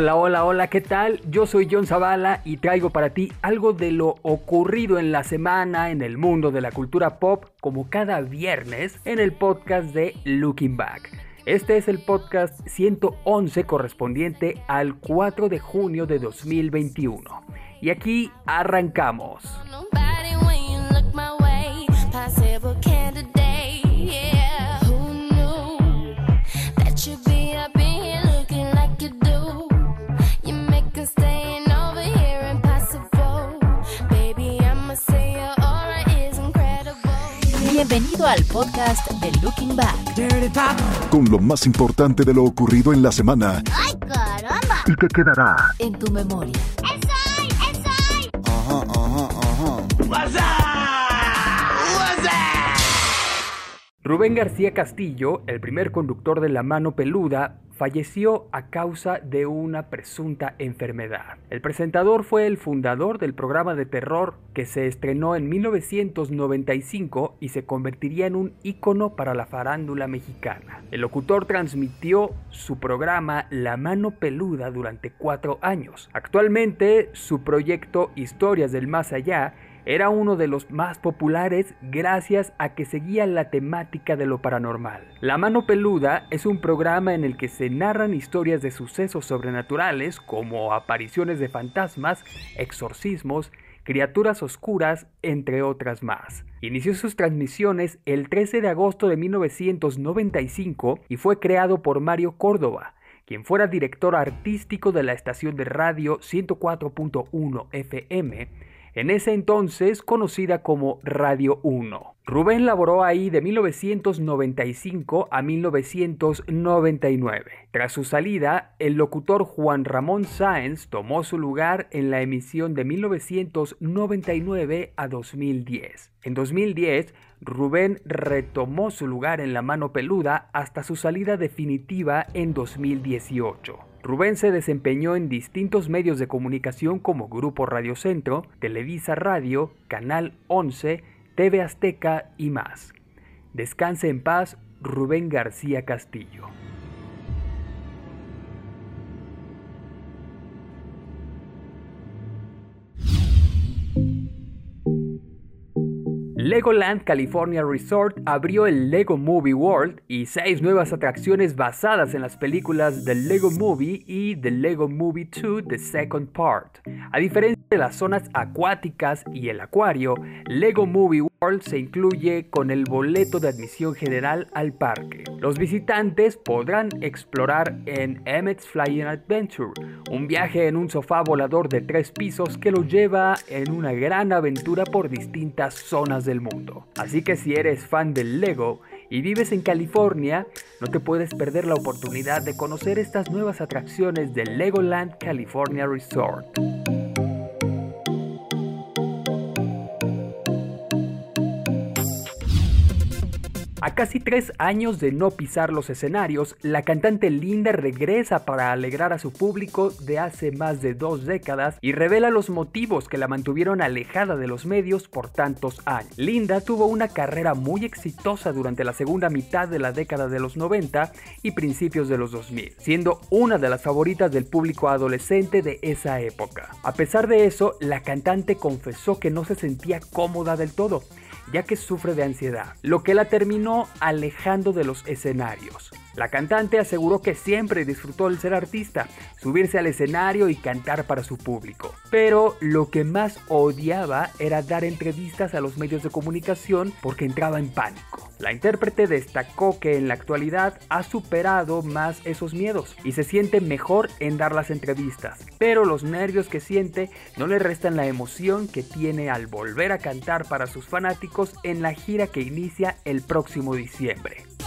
Hola, hola, hola, ¿qué tal? Yo soy John Zavala y traigo para ti algo de lo ocurrido en la semana en el mundo de la cultura pop, como cada viernes en el podcast de Looking Back. Este es el podcast 111 correspondiente al 4 de junio de 2021. Y aquí arrancamos. Bienvenido al podcast de Looking Back. Con lo más importante de lo ocurrido en la semana. ¡Ay, caramba! Y que quedará En tu memoria. ¡Eso! ¡Eso! Ajá, ajá, ajá. Rubén García Castillo, el primer conductor de La Mano Peluda, falleció a causa de una presunta enfermedad. El presentador fue el fundador del programa de terror que se estrenó en 1995 y se convertiría en un ícono para la farándula mexicana. El locutor transmitió su programa La Mano Peluda durante cuatro años. Actualmente, su proyecto Historias del Más Allá era uno de los más populares gracias a que seguía la temática de lo paranormal. La mano peluda es un programa en el que se narran historias de sucesos sobrenaturales como apariciones de fantasmas, exorcismos, criaturas oscuras, entre otras más. Inició sus transmisiones el 13 de agosto de 1995 y fue creado por Mario Córdoba, quien fuera director artístico de la estación de radio 104.1 FM en ese entonces conocida como Radio 1. Rubén laboró ahí de 1995 a 1999. Tras su salida, el locutor Juan Ramón Sáenz tomó su lugar en la emisión de 1999 a 2010. En 2010, Rubén retomó su lugar en la mano peluda hasta su salida definitiva en 2018. Rubén se desempeñó en distintos medios de comunicación como Grupo Radio Centro, Televisa Radio, Canal 11, TV Azteca y más. Descanse en paz, Rubén García Castillo. Legoland California Resort abrió el Lego Movie World y seis nuevas atracciones basadas en las películas The Lego Movie y The Lego Movie 2 The Second Part. A diferencia de las zonas acuáticas y el acuario, Lego Movie World se incluye con el boleto de admisión general al parque. Los visitantes podrán explorar en Emmett's Flying Adventure, un viaje en un sofá volador de tres pisos que los lleva en una gran aventura por distintas zonas del mundo. Así que si eres fan del Lego y vives en California, no te puedes perder la oportunidad de conocer estas nuevas atracciones del Legoland California Resort. A casi tres años de no pisar los escenarios, la cantante Linda regresa para alegrar a su público de hace más de dos décadas y revela los motivos que la mantuvieron alejada de los medios por tantos años. Linda tuvo una carrera muy exitosa durante la segunda mitad de la década de los 90 y principios de los 2000, siendo una de las favoritas del público adolescente de esa época. A pesar de eso, la cantante confesó que no se sentía cómoda del todo ya que sufre de ansiedad, lo que la terminó alejando de los escenarios. La cantante aseguró que siempre disfrutó el ser artista, subirse al escenario y cantar para su público. Pero lo que más odiaba era dar entrevistas a los medios de comunicación porque entraba en pánico. La intérprete destacó que en la actualidad ha superado más esos miedos y se siente mejor en dar las entrevistas, pero los nervios que siente no le restan la emoción que tiene al volver a cantar para sus fanáticos en la gira que inicia el próximo diciembre.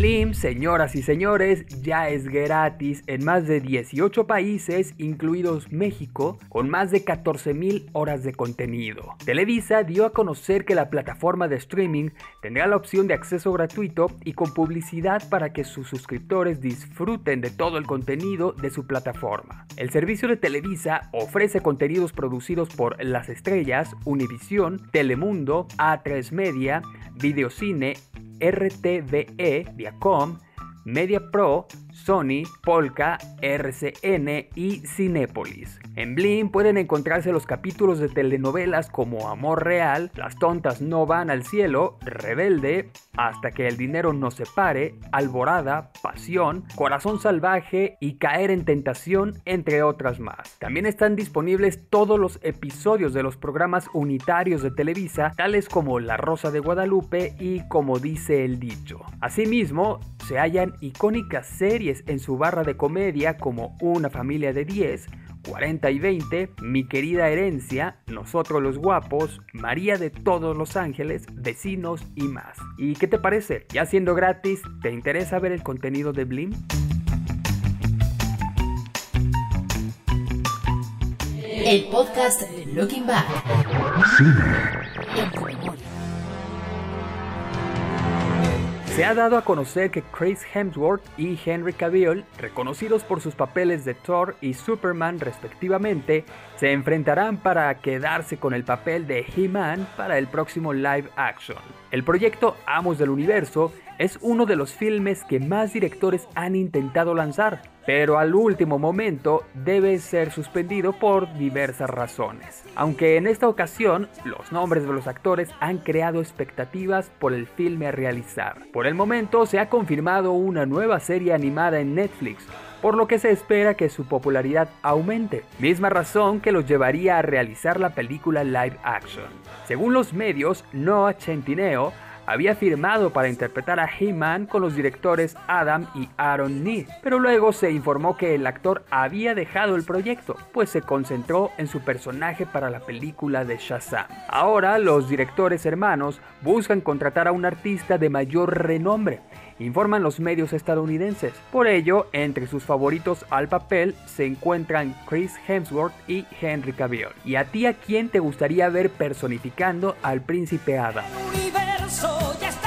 Señoras y señores, ya es gratis en más de 18 países, incluidos México, con más de 14.000 horas de contenido. Televisa dio a conocer que la plataforma de streaming tendrá la opción de acceso gratuito y con publicidad para que sus suscriptores disfruten de todo el contenido de su plataforma. El servicio de Televisa ofrece contenidos producidos por Las Estrellas, Univisión, Telemundo, A3 Media, Videocine, RTVE, Viacom, Media Pro, Sony, Polka, RCN y Cinépolis. En Blim pueden encontrarse los capítulos de telenovelas como Amor Real, Las tontas no van al cielo, Rebelde, Hasta que el dinero nos separe, Alborada, Pasión, Corazón salvaje y Caer en tentación, entre otras más. También están disponibles todos los episodios de los programas unitarios de Televisa, tales como La Rosa de Guadalupe y Como dice el dicho. Asimismo, se hallan icónicas series en su barra de comedia como Una familia de 10, 40 y 20, Mi querida herencia, Nosotros los guapos, María de todos los ángeles, Vecinos y más. ¿Y qué te parece? Ya siendo gratis, ¿te interesa ver el contenido de Blim? El podcast de Looking Back. En tu Se ha dado a conocer que Chris Hemsworth y Henry Cavill, reconocidos por sus papeles de Thor y Superman respectivamente, se enfrentarán para quedarse con el papel de He-Man para el próximo live action. El proyecto Amos del Universo es uno de los filmes que más directores han intentado lanzar, pero al último momento debe ser suspendido por diversas razones. Aunque en esta ocasión los nombres de los actores han creado expectativas por el filme a realizar. Por el momento se ha confirmado una nueva serie animada en Netflix, por lo que se espera que su popularidad aumente, misma razón que los llevaría a realizar la película live action. Según los medios, Noah Centineo había firmado para interpretar a He-Man con los directores Adam y Aaron Nee, pero luego se informó que el actor había dejado el proyecto, pues se concentró en su personaje para la película de Shazam. Ahora los directores hermanos buscan contratar a un artista de mayor renombre, informan los medios estadounidenses. Por ello, entre sus favoritos al papel se encuentran Chris Hemsworth y Henry Cavill. ¿Y a ti a quién te gustaría ver personificando al príncipe Adam? El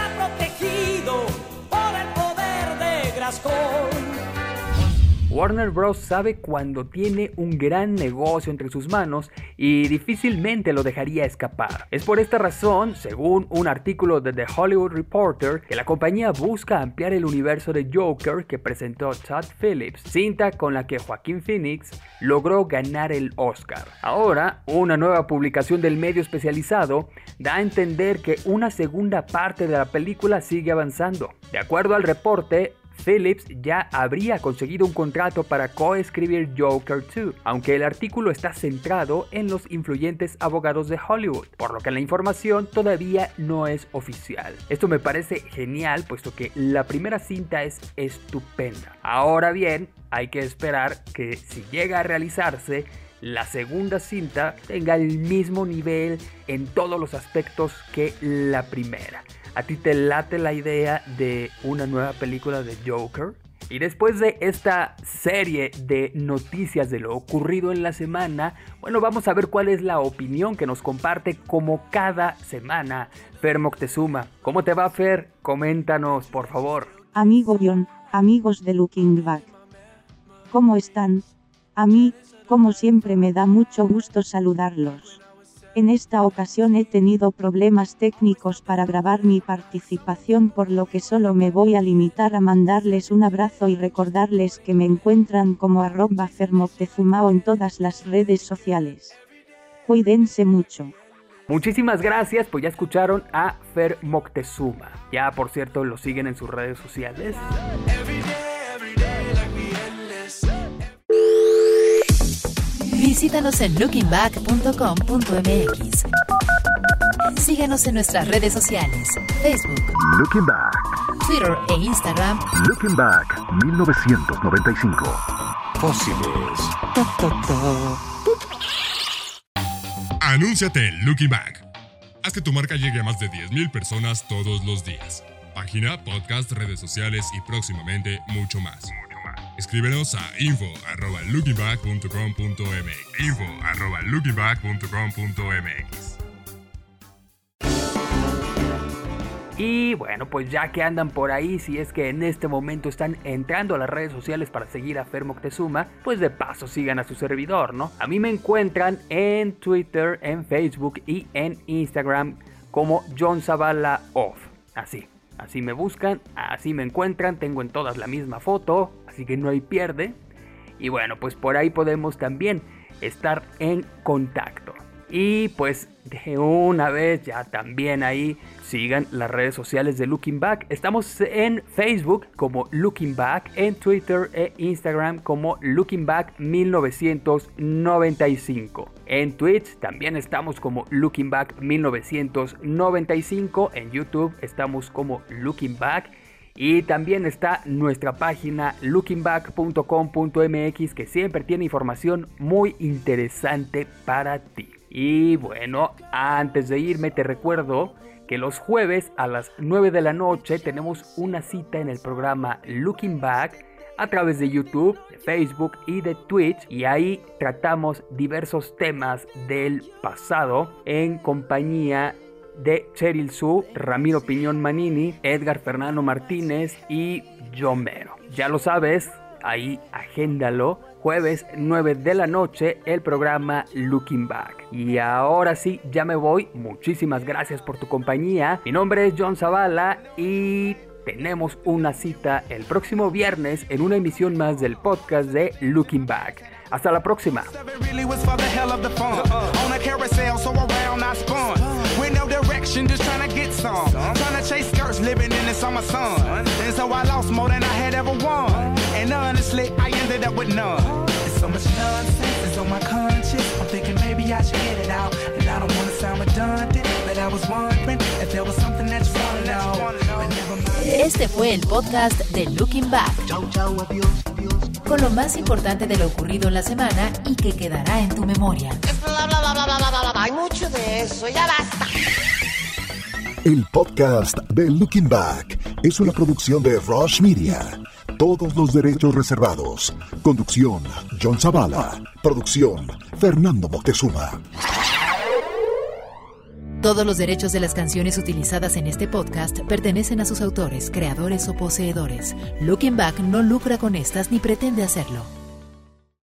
Warner Bros. sabe cuando tiene un gran negocio entre sus manos y difícilmente lo dejaría escapar. Es por esta razón, según un artículo de The Hollywood Reporter, que la compañía busca ampliar el universo de Joker que presentó Todd Phillips, cinta con la que Joaquín Phoenix logró ganar el Oscar. Ahora, una nueva publicación del medio especializado da a entender que una segunda parte de la película sigue avanzando. De acuerdo al reporte, Phillips ya habría conseguido un contrato para coescribir Joker 2, aunque el artículo está centrado en los influyentes abogados de Hollywood, por lo que la información todavía no es oficial. Esto me parece genial, puesto que la primera cinta es estupenda. Ahora bien, hay que esperar que si llega a realizarse, la segunda cinta tenga el mismo nivel en todos los aspectos que la primera. ¿A ti te late la idea de una nueva película de Joker? Y después de esta serie de noticias de lo ocurrido en la semana, bueno, vamos a ver cuál es la opinión que nos comparte como cada semana Fer Moctezuma. ¿Cómo te va Fer? Coméntanos, por favor. Amigo John, amigos de Looking Back. ¿Cómo están? A mí, como siempre me da mucho gusto saludarlos. En esta ocasión he tenido problemas técnicos para grabar mi participación por lo que solo me voy a limitar a mandarles un abrazo y recordarles que me encuentran como arroba fermoctezumao en todas las redes sociales. Cuídense mucho. Muchísimas gracias, pues ya escucharon a Fer Moctezuma. Ya, por cierto, lo siguen en sus redes sociales. Visítanos en lookingback.com.mx. Síguenos en nuestras redes sociales, Facebook, Looking Back, Twitter e Instagram Looking Back 1995. Fósiles. Anúnciate en Looking Back. Haz que tu marca llegue a más de 10.000 personas todos los días. Página, podcast, redes sociales y próximamente mucho más. Escríbenos a info arroba lookingback.com.mx info arroba lookingback.com.mx Y bueno, pues ya que andan por ahí, si es que en este momento están entrando a las redes sociales para seguir a Fer Moctezuma, pues de paso sigan a su servidor, ¿no? A mí me encuentran en Twitter, en Facebook y en Instagram como John Zavala Off. Así, así me buscan, así me encuentran, tengo en todas la misma foto, así que no hay pierde. Y bueno, pues por ahí podemos también estar en contacto. Y pues de una vez ya también ahí sigan las redes sociales de Looking Back. Estamos en Facebook como Looking Back, en Twitter e Instagram como Looking Back 1995. En Twitch también estamos como Looking Back 1995. En YouTube estamos como Looking Back. Y también está nuestra página lookingback.com.mx que siempre tiene información muy interesante para ti. Y bueno, antes de irme te recuerdo que los jueves a las 9 de la noche tenemos una cita en el programa Looking Back a través de YouTube, de Facebook y de Twitch y ahí tratamos diversos temas del pasado en compañía de Cheryl Su, Ramiro Piñón Manini, Edgar Fernando Martínez y John Mero. Ya lo sabes, ahí agéndalo jueves 9 de la noche el programa Looking Back. Y ahora sí, ya me voy. Muchísimas gracias por tu compañía. Mi nombre es John Zavala y tenemos una cita el próximo viernes en una emisión más del podcast de Looking Back. Hasta la próxima. With no direction, just trying to get some. Trying to chase skirts, living in the summer sun. And so I lost more than I had ever won. And honestly, I ended up with none. There's so much nonsense is on my conscience. I'm thinking maybe I should get it out. And I don't want to sound redundant, but I was wondering if there was something that you want to know. Este fue el podcast de Looking Back. Con lo más importante de lo ocurrido en la semana y que quedará en tu memoria. Hay mucho de eso, ya basta. El podcast de Looking Back es una producción de Rush Media. Todos los derechos reservados. Conducción, John Zavala. Producción, Fernando Moctezuma. Todos los derechos de las canciones utilizadas en este podcast pertenecen a sus autores, creadores o poseedores. Looking Back no lucra con estas ni pretende hacerlo.